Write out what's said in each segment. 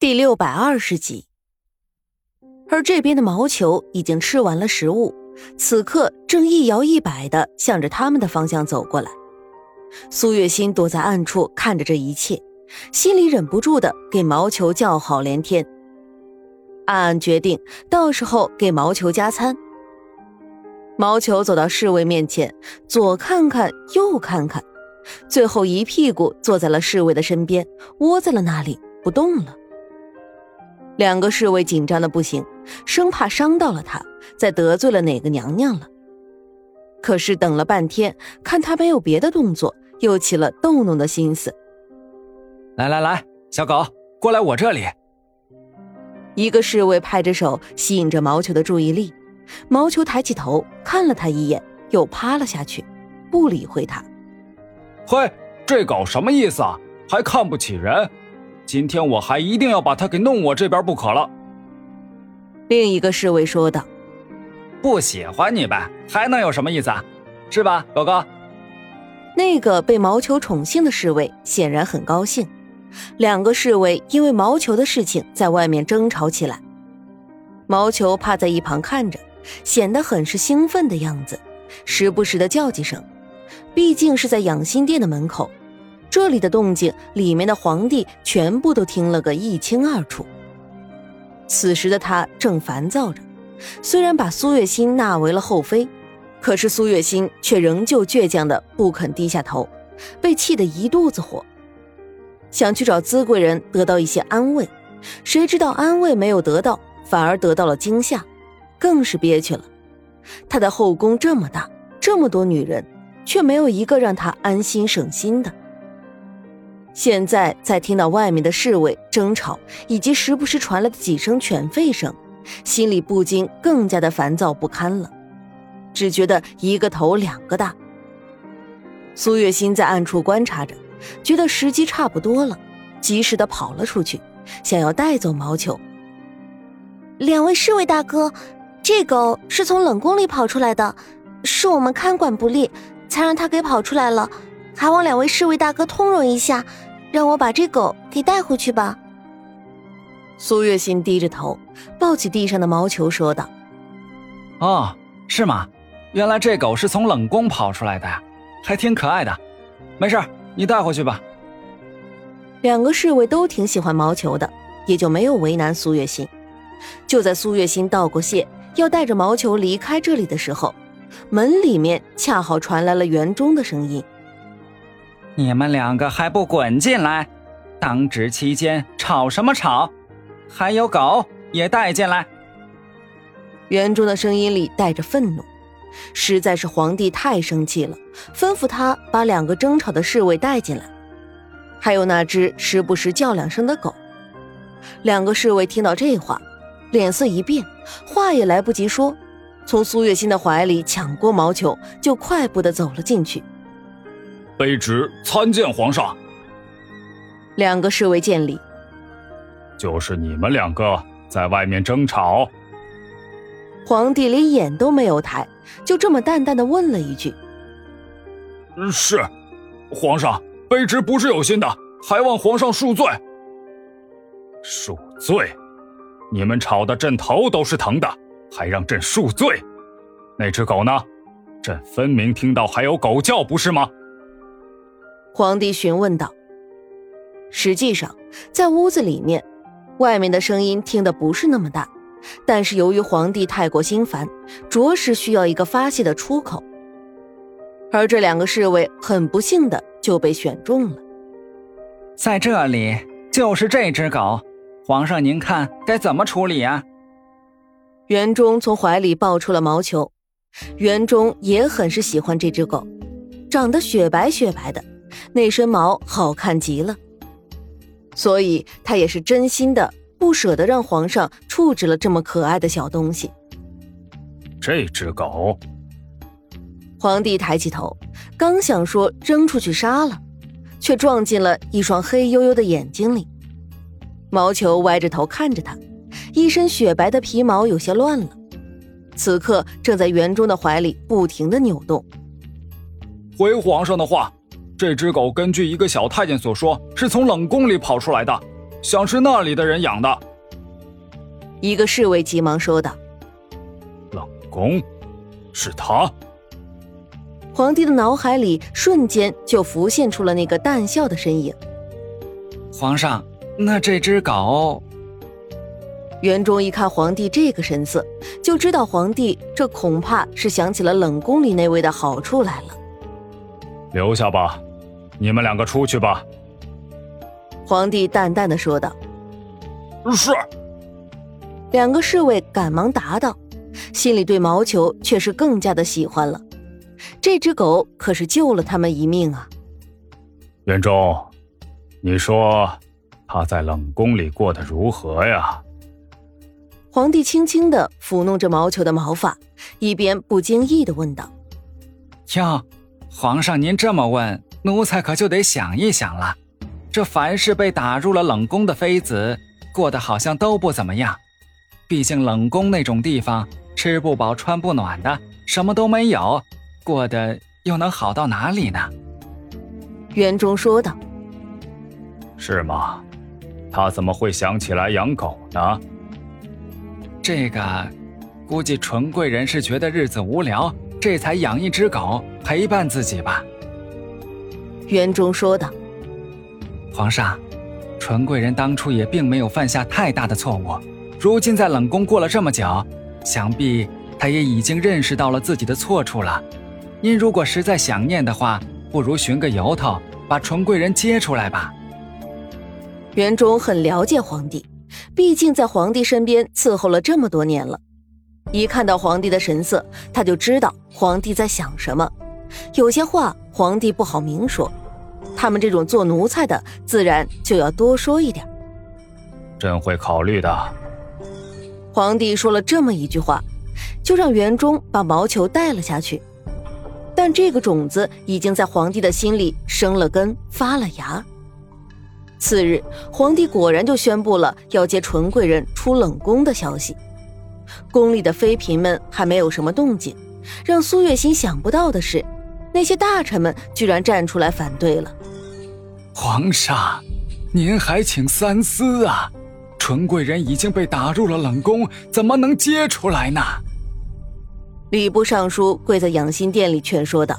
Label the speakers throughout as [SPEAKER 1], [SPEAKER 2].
[SPEAKER 1] 第六百二十集，而这边的毛球已经吃完了食物，此刻正一摇一摆的向着他们的方向走过来。苏月心躲在暗处看着这一切，心里忍不住的给毛球叫好连天，暗暗决定到时候给毛球加餐。毛球走到侍卫面前，左看看右看看，最后一屁股坐在了侍卫的身边，窝在了那里不动了。两个侍卫紧张的不行，生怕伤到了他，再得罪了哪个娘娘了。可是等了半天，看他没有别的动作，又起了逗弄的心思。
[SPEAKER 2] 来来来，小狗，过来我这里。
[SPEAKER 1] 一个侍卫拍着手，吸引着毛球的注意力。毛球抬起头看了他一眼，又趴了下去，不理会他。
[SPEAKER 3] 嘿，这狗什么意思啊？还看不起人？今天我还一定要把他给弄我这边不可了。
[SPEAKER 1] 另一个侍卫说道：“
[SPEAKER 2] 不喜欢你呗，还能有什么意思啊？是吧，狗狗？”
[SPEAKER 1] 那个被毛球宠幸的侍卫显然很高兴。两个侍卫因为毛球的事情在外面争吵起来。毛球趴在一旁看着，显得很是兴奋的样子，时不时的叫几声。毕竟是在养心殿的门口。这里的动静，里面的皇帝全部都听了个一清二楚。此时的他正烦躁着，虽然把苏月心纳为了后妃，可是苏月心却仍旧倔强的不肯低下头，被气得一肚子火，想去找资贵人得到一些安慰，谁知道安慰没有得到，反而得到了惊吓，更是憋屈了。他的后宫这么大，这么多女人，却没有一个让他安心省心的。现在再听到外面的侍卫争吵，以及时不时传来的几声犬吠声，心里不禁更加的烦躁不堪了，只觉得一个头两个大。苏月心在暗处观察着，觉得时机差不多了，及时的跑了出去，想要带走毛球。
[SPEAKER 4] 两位侍卫大哥，这狗是从冷宫里跑出来的，是我们看管不力，才让它给跑出来了。还望两位侍卫大哥通融一下，让我把这狗给带回去吧。
[SPEAKER 1] 苏月心低着头，抱起地上的毛球，说道：“
[SPEAKER 2] 哦，是吗？原来这狗是从冷宫跑出来的呀，还挺可爱的。没事，你带回去吧。”
[SPEAKER 1] 两个侍卫都挺喜欢毛球的，也就没有为难苏月心。就在苏月心道过谢，要带着毛球离开这里的时候，门里面恰好传来了园中的声音。
[SPEAKER 2] 你们两个还不滚进来！当值期间吵什么吵？还有狗也带进来。
[SPEAKER 1] 园中的声音里带着愤怒，实在是皇帝太生气了，吩咐他把两个争吵的侍卫带进来，还有那只时不时叫两声的狗。两个侍卫听到这话，脸色一变，话也来不及说，从苏月心的怀里抢过毛球，就快步的走了进去。
[SPEAKER 3] 卑职参见皇上。
[SPEAKER 1] 两个侍卫见礼。
[SPEAKER 3] 就是你们两个在外面争吵。
[SPEAKER 1] 皇帝连眼都没有抬，就这么淡淡的问了一句：“
[SPEAKER 3] 是，皇上，卑职不是有心的，还望皇上恕罪。”恕罪？你们吵得朕头都是疼的，还让朕恕罪？那只狗呢？朕分明听到还有狗叫，不是吗？
[SPEAKER 1] 皇帝询问道：“实际上，在屋子里面，外面的声音听得不是那么大，但是由于皇帝太过心烦，着实需要一个发泄的出口。而这两个侍卫很不幸的就被选中了。
[SPEAKER 2] 在这里就是这只狗，皇上您看该怎么处理啊？”
[SPEAKER 1] 园中从怀里抱出了毛球，园中也很是喜欢这只狗，长得雪白雪白的。那身毛好看极了，所以他也是真心的不舍得让皇上处置了这么可爱的小东西。
[SPEAKER 3] 这只狗，
[SPEAKER 1] 皇帝抬起头，刚想说扔出去杀了，却撞进了一双黑黝黝的眼睛里。毛球歪着头看着他，一身雪白的皮毛有些乱了，此刻正在园中的怀里不停的扭动。
[SPEAKER 3] 回皇上的话。这只狗根据一个小太监所说，是从冷宫里跑出来的，想是那里的人养的。
[SPEAKER 1] 一个侍卫急忙说道：“
[SPEAKER 3] 冷宫，是他。”
[SPEAKER 1] 皇帝的脑海里瞬间就浮现出了那个淡笑的身影。
[SPEAKER 2] 皇上，那这只狗……
[SPEAKER 1] 元忠一看皇帝这个神色，就知道皇帝这恐怕是想起了冷宫里那位的好处来了。
[SPEAKER 3] 留下吧，你们两个出去吧。
[SPEAKER 1] 皇帝淡淡的说道：“
[SPEAKER 3] 是。”
[SPEAKER 1] 两个侍卫赶忙答道，心里对毛球却是更加的喜欢了。这只狗可是救了他们一命啊！
[SPEAKER 3] 元忠，你说他在冷宫里过得如何呀？
[SPEAKER 1] 皇帝轻轻的抚弄着毛球的毛发，一边不经意的问道：“
[SPEAKER 2] 哟，皇上您这么问，奴才可就得想一想了。这凡是被打入了冷宫的妃子，过得好像都不怎么样。毕竟冷宫那种地方，吃不饱穿不暖的，什么都没有。”过得又能好到哪里呢？
[SPEAKER 1] 袁忠说道：“
[SPEAKER 3] 是吗？他怎么会想起来养狗呢？
[SPEAKER 2] 这个，估计纯贵人是觉得日子无聊，这才养一只狗陪伴自己吧。”
[SPEAKER 1] 元忠说道：“
[SPEAKER 2] 皇上，纯贵人当初也并没有犯下太大的错误，如今在冷宫过了这么久，想必她也已经认识到了自己的错处了。”您如果实在想念的话，不如寻个由头把纯贵人接出来吧。
[SPEAKER 1] 元忠很了解皇帝，毕竟在皇帝身边伺候了这么多年了，一看到皇帝的神色，他就知道皇帝在想什么。有些话皇帝不好明说，他们这种做奴才的自然就要多说一点。
[SPEAKER 3] 朕会考虑的。
[SPEAKER 1] 皇帝说了这么一句话，就让元忠把毛球带了下去。但这个种子已经在皇帝的心里生了根、发了芽。次日，皇帝果然就宣布了要接纯贵人出冷宫的消息。宫里的妃嫔们还没有什么动静，让苏月心想不到的是，那些大臣们居然站出来反对了。
[SPEAKER 2] 皇上，您还请三思啊！纯贵人已经被打入了冷宫，怎么能接出来呢？
[SPEAKER 1] 礼部尚书跪在养心殿里劝说道：“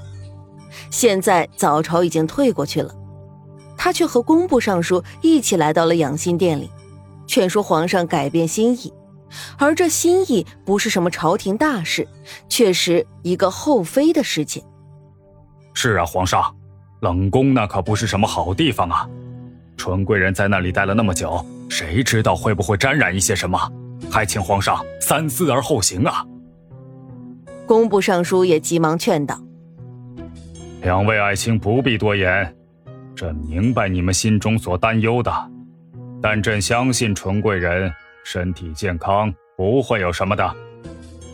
[SPEAKER 1] 现在早朝已经退过去了，他却和工部尚书一起来到了养心殿里，劝说皇上改变心意。而这心意不是什么朝廷大事，却是一个后妃的事情。
[SPEAKER 3] 是啊，皇上，冷宫那可不是什么好地方啊！纯贵人在那里待了那么久，谁知道会不会沾染一些什么？还请皇上三思而后行啊！”
[SPEAKER 1] 工部尚书也急忙劝道：“
[SPEAKER 3] 两位爱卿不必多言，朕明白你们心中所担忧的，但朕相信纯贵人身体健康，不会有什么的。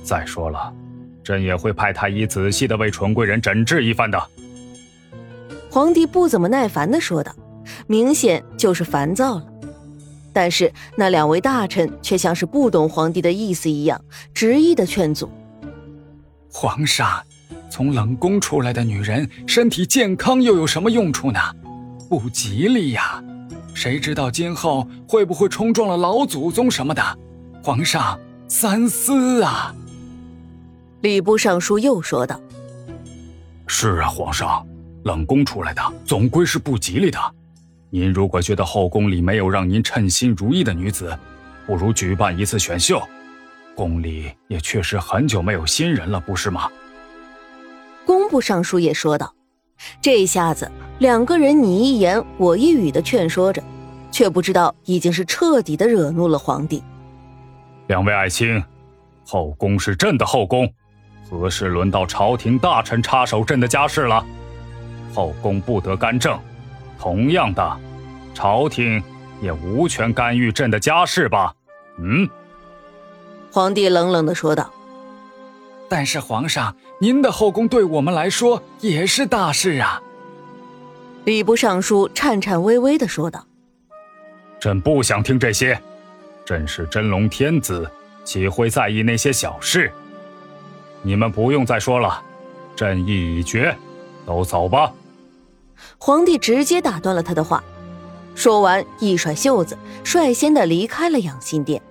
[SPEAKER 3] 再说了，朕也会派太医仔细的为纯贵人诊治一番的。”
[SPEAKER 1] 皇帝不怎么耐烦的说道，明显就是烦躁了。但是那两位大臣却像是不懂皇帝的意思一样，执意的劝阻。
[SPEAKER 2] 皇上，从冷宫出来的女人身体健康又有什么用处呢？不吉利呀！谁知道今后会不会冲撞了老祖宗什么的？皇上三思啊！
[SPEAKER 1] 礼部尚书又说道：“
[SPEAKER 3] 是啊，皇上，冷宫出来的总归是不吉利的。您如果觉得后宫里没有让您称心如意的女子，不如举办一次选秀。”宫里也确实很久没有新人了，不是吗？
[SPEAKER 1] 工部尚书也说道：“这下子两个人你一言我一语的劝说着，却不知道已经是彻底的惹怒了皇帝。”
[SPEAKER 3] 两位爱卿，后宫是朕的后宫，何时轮到朝廷大臣插手朕的家事了？后宫不得干政，同样的，朝廷也无权干预朕的家事吧？嗯。
[SPEAKER 1] 皇帝冷冷的说道：“
[SPEAKER 2] 但是皇上，您的后宫对我们来说也是大事啊。”
[SPEAKER 1] 礼部尚书颤颤巍巍的说道：“
[SPEAKER 3] 朕不想听这些，朕是真龙天子，岂会在意那些小事？你们不用再说了，朕意已决，都走吧。”
[SPEAKER 1] 皇帝直接打断了他的话：“说完，一甩袖子，率先的离开了养心殿。